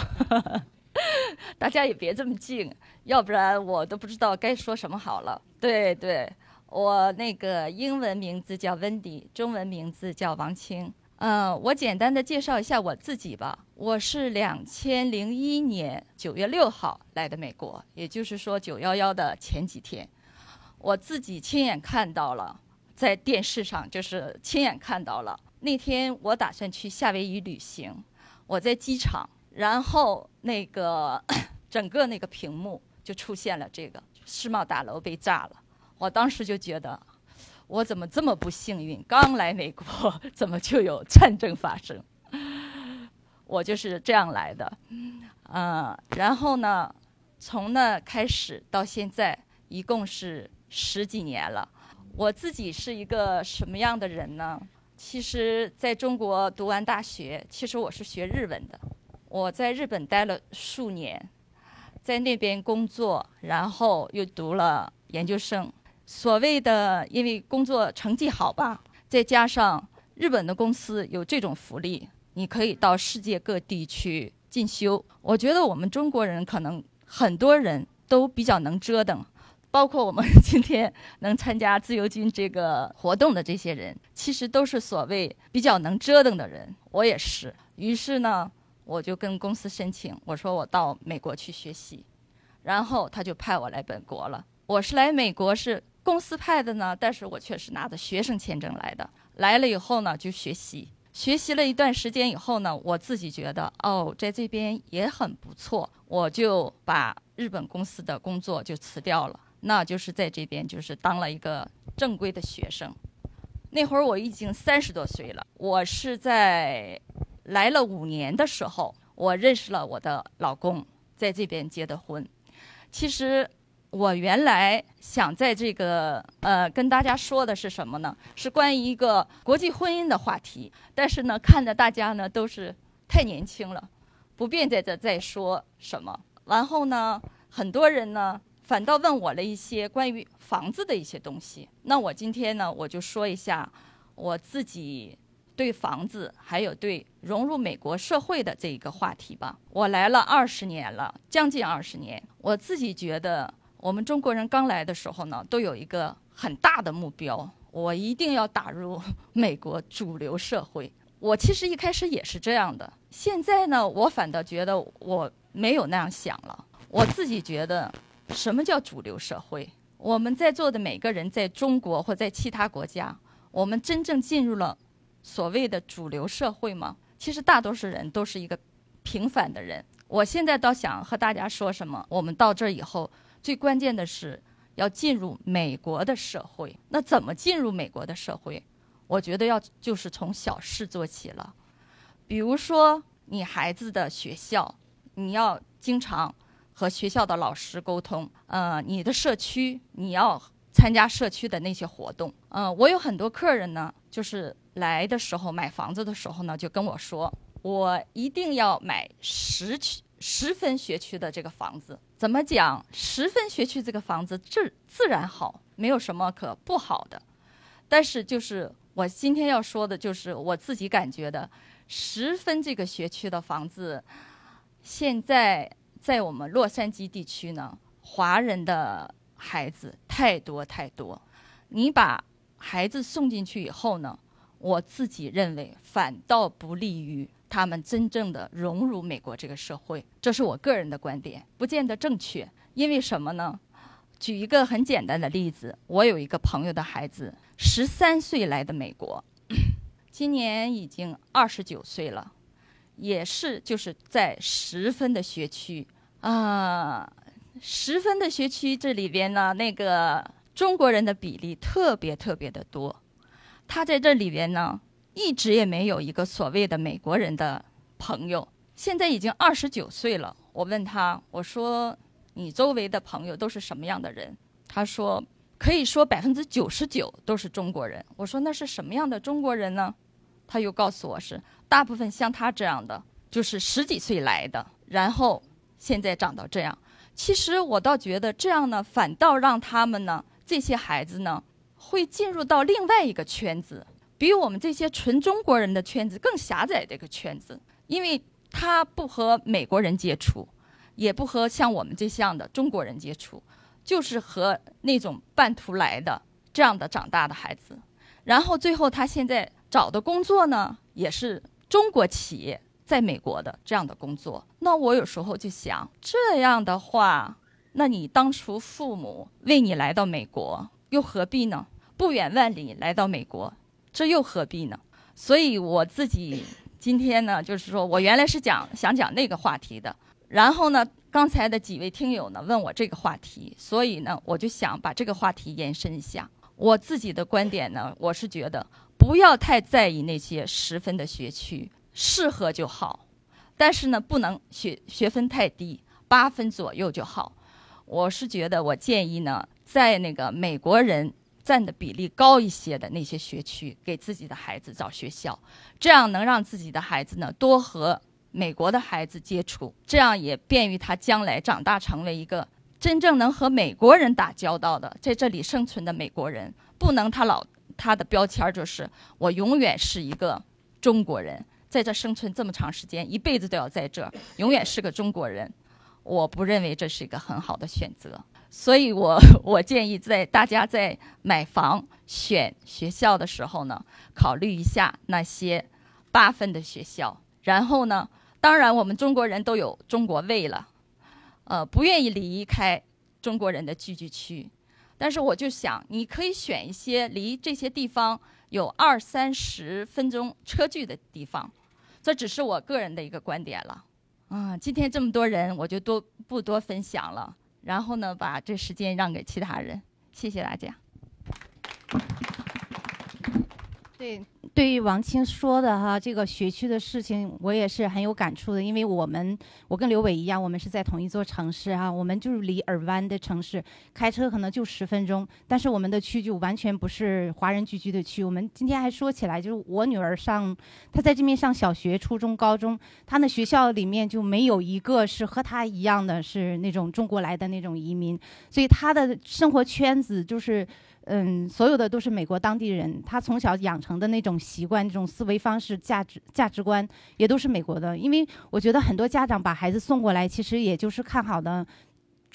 大家也别这么静，要不然我都不知道该说什么好了。对对，我那个英文名字叫温迪，中文名字叫王青。嗯，我简单的介绍一下我自己吧。我是两千零一年九月六号来的美国，也就是说九幺幺的前几天，我自己亲眼看到了，在电视上就是亲眼看到了。那天我打算去夏威夷旅行，我在机场，然后那个 整个那个屏幕就出现了这个世贸大楼被炸了，我当时就觉得。我怎么这么不幸运？刚来美国，怎么就有战争发生？我就是这样来的，嗯，然后呢，从那开始到现在，一共是十几年了。我自己是一个什么样的人呢？其实在中国读完大学，其实我是学日文的。我在日本待了数年，在那边工作，然后又读了研究生。所谓的，因为工作成绩好吧，再加上日本的公司有这种福利，你可以到世界各地去进修。我觉得我们中国人可能很多人都比较能折腾，包括我们今天能参加自由军这个活动的这些人，其实都是所谓比较能折腾的人。我也是。于是呢，我就跟公司申请，我说我到美国去学习，然后他就派我来本国了。我是来美国是。公司派的呢，但是我却是拿着学生签证来的。来了以后呢，就学习，学习了一段时间以后呢，我自己觉得哦，在这边也很不错，我就把日本公司的工作就辞掉了，那就是在这边就是当了一个正规的学生。那会儿我已经三十多岁了，我是在来了五年的时候，我认识了我的老公，在这边结的婚。其实。我原来想在这个呃跟大家说的是什么呢？是关于一个国际婚姻的话题。但是呢，看着大家呢都是太年轻了，不便在这再说什么。然后呢，很多人呢反倒问我了一些关于房子的一些东西。那我今天呢，我就说一下我自己对房子还有对融入美国社会的这一个话题吧。我来了二十年了，将近二十年，我自己觉得。我们中国人刚来的时候呢，都有一个很大的目标，我一定要打入美国主流社会。我其实一开始也是这样的，现在呢，我反倒觉得我没有那样想了。我自己觉得，什么叫主流社会？我们在座的每个人，在中国或在其他国家，我们真正进入了所谓的主流社会吗？其实大多数人都是一个平凡的人。我现在倒想和大家说什么？我们到这儿以后。最关键的是要进入美国的社会。那怎么进入美国的社会？我觉得要就是从小事做起了。比如说，你孩子的学校，你要经常和学校的老师沟通。呃，你的社区，你要参加社区的那些活动。呃，我有很多客人呢，就是来的时候买房子的时候呢，就跟我说，我一定要买十区。十分学区的这个房子怎么讲？十分学区这个房子自自然好，没有什么可不好的。但是就是我今天要说的，就是我自己感觉的，十分这个学区的房子，现在在我们洛杉矶地区呢，华人的孩子太多太多。你把孩子送进去以后呢，我自己认为反倒不利于他们真正的融入美国这个社会。这是我个人的观点，不见得正确。因为什么呢？举一个很简单的例子，我有一个朋友的孩子，十三岁来的美国，今年已经二十九岁了，也是就是在十分的学区啊，十分的学区这里边呢，那个中国人的比例特别特别的多，他在这里边呢，一直也没有一个所谓的美国人的朋友，现在已经二十九岁了，我问他，我说。你周围的朋友都是什么样的人？他说，可以说百分之九十九都是中国人。我说那是什么样的中国人呢？他又告诉我是大部分像他这样的，就是十几岁来的，然后现在长到这样。其实我倒觉得这样呢，反倒让他们呢这些孩子呢会进入到另外一个圈子，比我们这些纯中国人的圈子更狭窄的一个圈子，因为他不和美国人接触。也不和像我们这样的中国人接触，就是和那种半途来的这样的长大的孩子，然后最后他现在找的工作呢，也是中国企业在美国的这样的工作。那我有时候就想，这样的话，那你当初父母为你来到美国，又何必呢？不远万里来到美国，这又何必呢？所以我自己今天呢，就是说我原来是讲想讲那个话题的。然后呢，刚才的几位听友呢问我这个话题，所以呢，我就想把这个话题延伸一下。我自己的观点呢，我是觉得不要太在意那些十分的学区，适合就好。但是呢，不能学学分太低，八分左右就好。我是觉得，我建议呢，在那个美国人占的比例高一些的那些学区，给自己的孩子找学校，这样能让自己的孩子呢多和。美国的孩子接触，这样也便于他将来长大成为一个真正能和美国人打交道的，在这里生存的美国人。不能他老他的标签就是我永远是一个中国人，在这生存这么长时间，一辈子都要在这，永远是个中国人。我不认为这是一个很好的选择，所以我我建议在大家在买房选学校的时候呢，考虑一下那些八分的学校，然后呢。当然，我们中国人都有中国胃了，呃，不愿意离开中国人的聚居区。但是我就想，你可以选一些离这些地方有二三十分钟车距的地方。这只是我个人的一个观点了。啊，今天这么多人，我就多不多分享了。然后呢，把这时间让给其他人。谢谢大家。对。对于王青说的哈，这个学区的事情，我也是很有感触的。因为我们，我跟刘伟一样，我们是在同一座城市哈，我们就是离尔湾的城市，开车可能就十分钟。但是我们的区就完全不是华人聚居的区。我们今天还说起来，就是我女儿上，她在这边上小学、初中、高中，她的学校里面就没有一个是和她一样的是那种中国来的那种移民，所以她的生活圈子就是。嗯，所有的都是美国当地人，他从小养成的那种习惯、这种思维方式、价值价值观，也都是美国的。因为我觉得很多家长把孩子送过来，其实也就是看好的。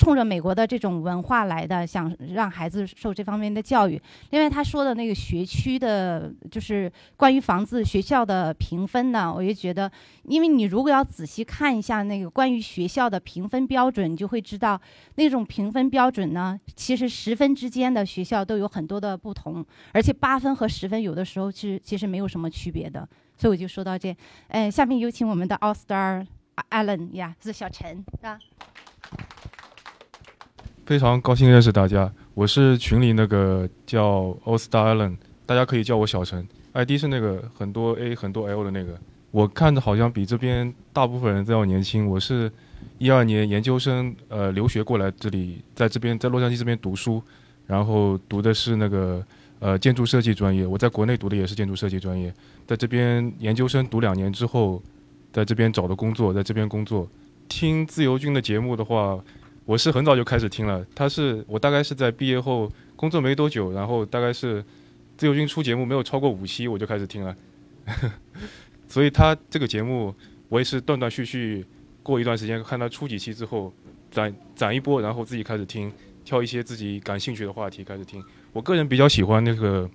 冲着美国的这种文化来的，想让孩子受这方面的教育。另外，他说的那个学区的，就是关于房子学校的评分呢，我也觉得，因为你如果要仔细看一下那个关于学校的评分标准，你就会知道那种评分标准呢，其实十分之间的学校都有很多的不同，而且八分和十分有的时候其实其实没有什么区别的。所以我就说到这，嗯，下面有请我们的 All Star Allen 呀，是小陈，是吧？非常高兴认识大家，我是群里那个叫 All Star Allen，大家可以叫我小陈，ID 是那个很多 A 很多 L 的那个。我看着好像比这边大部分人都要年轻，我是一二年研究生，呃，留学过来这里，在这边在洛杉矶这边读书，然后读的是那个呃建筑设计专业。我在国内读的也是建筑设计专业，在这边研究生读两年之后，在这边找的工作，在这边工作。听自由军的节目的话。我是很早就开始听了，他是我大概是在毕业后工作没多久，然后大概是自由军出节目没有超过五期我就开始听了，所以他这个节目我也是断断续续过一段时间看他出几期之后攒攒一波，然后自己开始听，挑一些自己感兴趣的话题开始听。我个人比较喜欢那个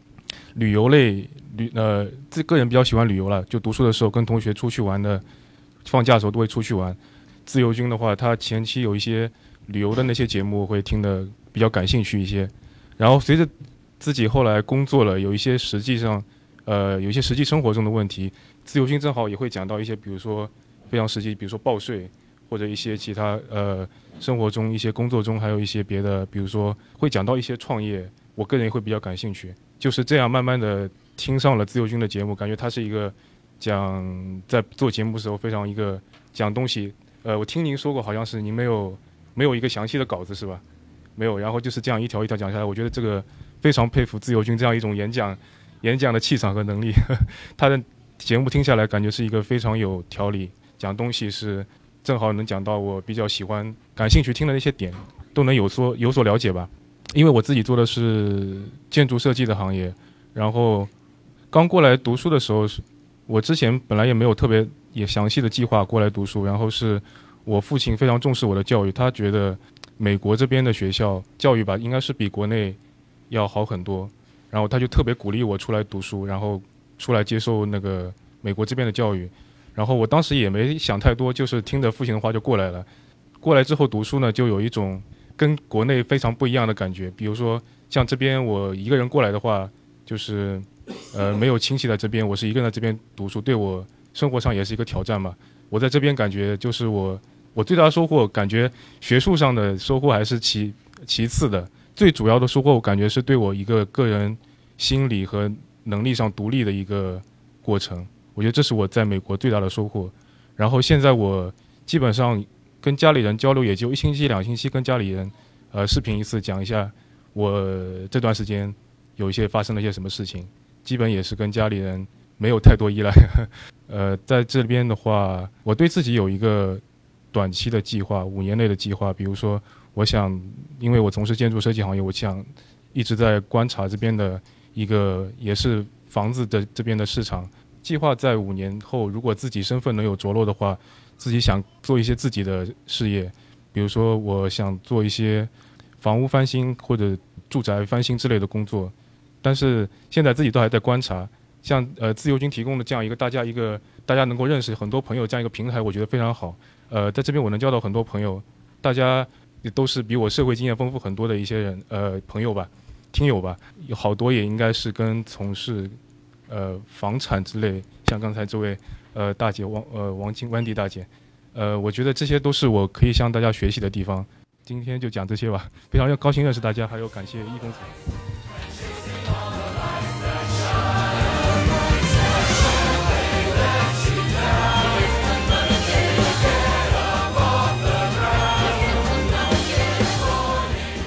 旅游类旅呃，自个人比较喜欢旅游了，就读书的时候跟同学出去玩的，放假的时候都会出去玩。自由军的话，他前期有一些旅游的那些节目会听的比较感兴趣一些，然后随着自己后来工作了，有一些实际上呃有一些实际生活中的问题，自由军正好也会讲到一些，比如说非常实际，比如说报税或者一些其他呃生活中一些工作中还有一些别的，比如说会讲到一些创业。我个人也会比较感兴趣，就是这样慢慢的听上了自由军的节目，感觉他是一个讲在做节目时候非常一个讲东西。呃，我听您说过，好像是您没有没有一个详细的稿子是吧？没有，然后就是这样一条一条讲下来，我觉得这个非常佩服自由军这样一种演讲演讲的气场和能力。他的节目听下来，感觉是一个非常有条理，讲东西是正好能讲到我比较喜欢、感兴趣听的那些点，都能有所有所了解吧。因为我自己做的是建筑设计的行业，然后刚过来读书的时候，是我之前本来也没有特别也详细的计划过来读书，然后是我父亲非常重视我的教育，他觉得美国这边的学校教育吧，应该是比国内要好很多，然后他就特别鼓励我出来读书，然后出来接受那个美国这边的教育，然后我当时也没想太多，就是听着父亲的话就过来了。过来之后读书呢，就有一种。跟国内非常不一样的感觉，比如说像这边我一个人过来的话，就是呃没有亲戚在这边，我是一个人在这边读书，对我生活上也是一个挑战嘛。我在这边感觉就是我我最大的收获，感觉学术上的收获还是其其次的，最主要的收获我感觉是对我一个个人心理和能力上独立的一个过程。我觉得这是我在美国最大的收获。然后现在我基本上。跟家里人交流也就一星期、两星期，跟家里人，呃，视频一次，讲一下我这段时间有一些发生了一些什么事情。基本也是跟家里人没有太多依赖。呃，在这边的话，我对自己有一个短期的计划，五年内的计划。比如说，我想，因为我从事建筑设计行业，我想一直在观察这边的一个也是房子的这边的市场。计划在五年后，如果自己身份能有着落的话。自己想做一些自己的事业，比如说我想做一些房屋翻新或者住宅翻新之类的工作，但是现在自己都还在观察。像呃自由军提供的这样一个大家一个大家能够认识很多朋友这样一个平台，我觉得非常好。呃，在这边我能交到很多朋友，大家也都是比我社会经验丰富很多的一些人，呃朋友吧，听友吧，有好多也应该是跟从事呃房产之类，像刚才这位。呃，大姐王呃王金温迪大姐，呃，我觉得这些都是我可以向大家学习的地方。今天就讲这些吧，非常高兴认识大家，还有感谢易公子。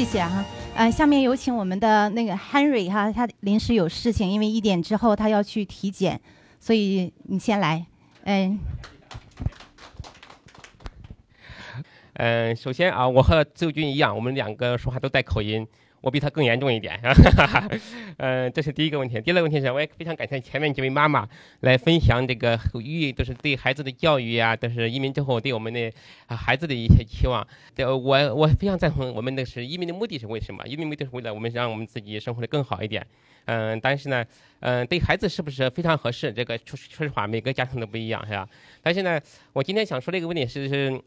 谢谢哈。呃，下面有请我们的那个 Henry 哈，他临时有事情，因为一点之后他要去体检，所以你先来，嗯。嗯，首先啊，我和周军一样，我们两个说话都带口音。我比他更严重一点，嗯，这是第一个问题。第二个问题是，我也非常感谢前面几位妈妈来分享这个育，都是对孩子的教育啊，都是移民之后对我们的孩子的一些期望。这我我非常赞同，我们的是移民的目的是为什么？移民目的是为了我们让我们自己生活的更好一点。嗯，但是呢，嗯，对孩子是不是非常合适？这个说说实话，每个家庭都不一样，是吧？但是呢，我今天想说的一个问题是是。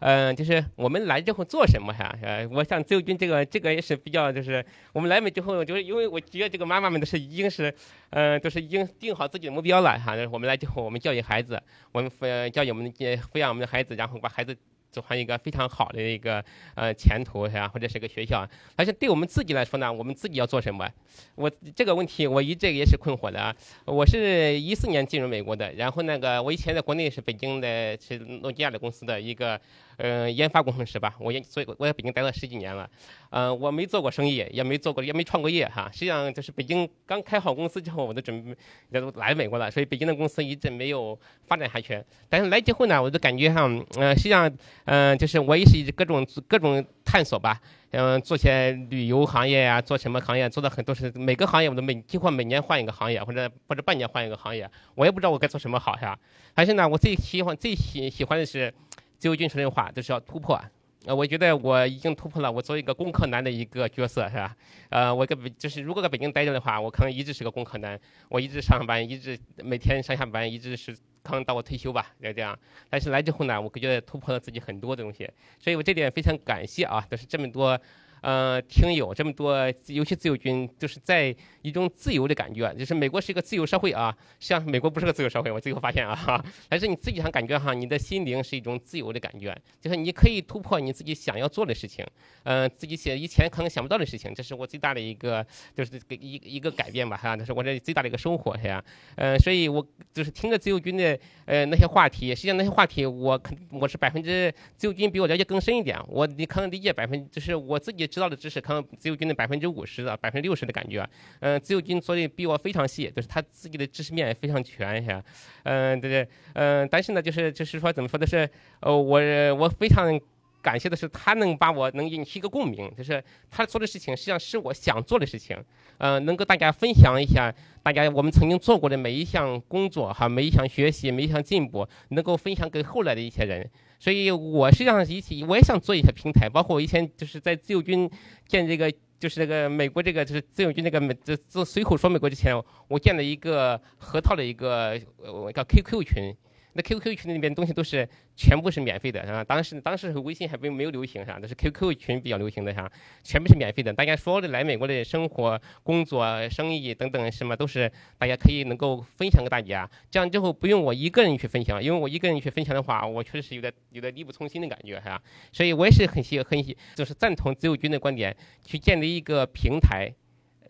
嗯，就是我们来之后做什么哈？呃，我想自由军这个这个也是比较，就是我们来美之后，就是因为我觉得这个妈妈们都是已经是，嗯，都是已经定好自己的目标了哈。我们来之后，我们教育孩子，我们抚教育我们的抚养我们的孩子，然后把孩子。走上一个非常好的一个呃前途是吧？或者是个学校，而且对我们自己来说呢，我们自己要做什么？我这个问题我一直也是困惑的啊。我是一四年进入美国的，然后那个我以前在国内是北京的，是诺基亚的公司的一个呃，研发工程师吧。我研，所以我在北京待了十几年了。呃，我没做过生意，也没做过，也没创过业哈。实际上就是北京刚开好公司之后，我都准备都来美国了，所以北京的公司一直没有发展下去。但是来之后呢，我就感觉上，呃，实际上，嗯，就是我也是各种各种探索吧。嗯，做些旅游行业呀，做什么行业，做的很多是每个行业我都每几乎每年换一个行业，或者或者半年换一个行业，我也不知道我该做什么好呀。但是呢，我最喜欢最喜喜欢的是最后军说的话，就是要突破。呃，我觉得我已经突破了，我作为一个工科男的一个角色是吧？呃，我个就是如果在北京待着的话，我可能一直是个工科男，我一直上班，一直每天上下班，一直是。可能到我退休吧，就这样。但是来之后呢，我觉得突破了自己很多的东西，所以我这点非常感谢啊，都是这么多。呃，听友这么多，尤其自由军，就是在一种自由的感觉，就是美国是一个自由社会啊，像美国不是个自由社会，我最后发现啊，但是你自己上感觉哈，你的心灵是一种自由的感觉，就是你可以突破你自己想要做的事情，嗯，自己写以前可能想不到的事情，这是我最大的一个，就是给一一个改变吧哈，这是我这最大的一个收获是呀，嗯，所以我就是听着自由军的呃那些话题，实际上那些话题我肯我是百分之自由军比我了解更深一点，我你可能理解百分就是我自己。知道的知识可能自由军的百分之五十的百分之六十的感觉，嗯，自由军做的比我非常细，就是他自己的知识面也非常全，是吧？嗯，对对，嗯，但是呢，就是就是说怎么说的是，呃，我我非常感谢的是他能把我能引起一个共鸣，就是他做的事情实际上是我想做的事情，嗯，能够大家分享一下，大家我们曾经做过的每一项工作哈，每一项学习，每一项进步，能够分享给后来的一些人。所以，我实际上一起，我也想做一些平台，包括我以前就是在自由军建这个，就是这个美国这个，就是自由军那个美，这这随口说美国之前，我建了一个核桃的一个呃叫 QQ 群。那 QQ 群里面东西都是全部是免费的，是吧？当时当时微信还没没有流行，是吧？都是 QQ 群比较流行的，是吧？全部是免费的，大家所有的来美国的生活、工作、生意等等什么都是大家可以能够分享给大家。这样之后不用我一个人去分享，因为我一个人去分享的话，我确实是有点有点力不从心的感觉，是吧？所以我也是很喜很喜，就是赞同自由军的观点，去建立一个平台，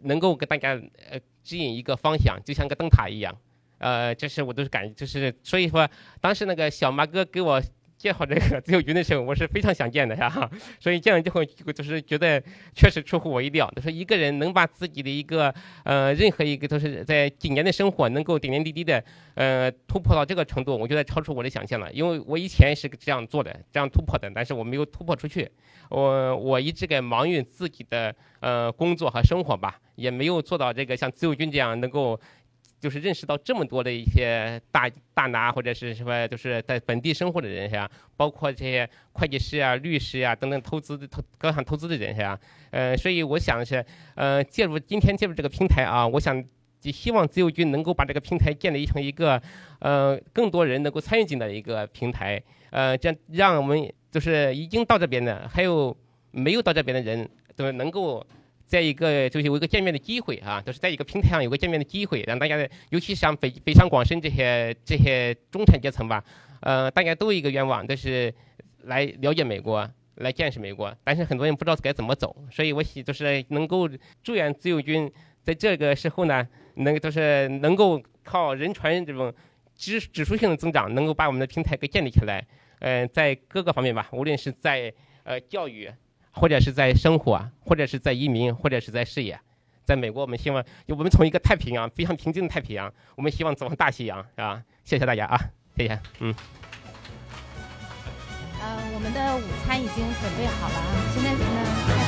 能够给大家呃指引一个方向，就像个灯塔一样。呃，就是我都是感，就是所以说，当时那个小马哥给我介绍这个自由军的时候，我是非常想见的哈。所以见了之后，就是觉得确实出乎我意料。就是一个人能把自己的一个呃，任何一个都是在几年的生活，能够点点滴滴的呃突破到这个程度，我觉得超出我的想象了。因为我以前是这样做的，这样突破的，但是我没有突破出去。我我一直在忙于自己的呃工作和生活吧，也没有做到这个像自由军这样能够。就是认识到这么多的一些大大拿或者是什么，就是在本地生活的人呀，包括这些会计师啊、律师啊等等投资的投各项投资的人呀，呃，所以我想是，呃，介入今天介入这个平台啊，我想希望自由军能够把这个平台建立成一个，呃，更多人能够参与进来的一个平台，呃，这样让我们就是已经到这边的，还有没有到这边的人都能够。在一个就是有一个见面的机会啊，就是在一个平台上有个见面的机会，让大家，尤其像北北上广深这些这些中产阶层吧，呃，大家都有一个愿望，就是来了解美国，来见识美国，但是很多人不知道该怎么走，所以我希就是能够祝愿自由军在这个时候呢，能就是能够靠人传人这种指指数性的增长，能够把我们的平台给建立起来，嗯，在各个方面吧，无论是在呃教育。或者是在生活，或者是在移民，或者是在事业，在美国，我们希望我们从一个太平洋非常平静的太平洋，我们希望走向大西洋，是吧？谢谢大家啊，谢谢，嗯。呃，我们的午餐已经准备好了啊，现在呢。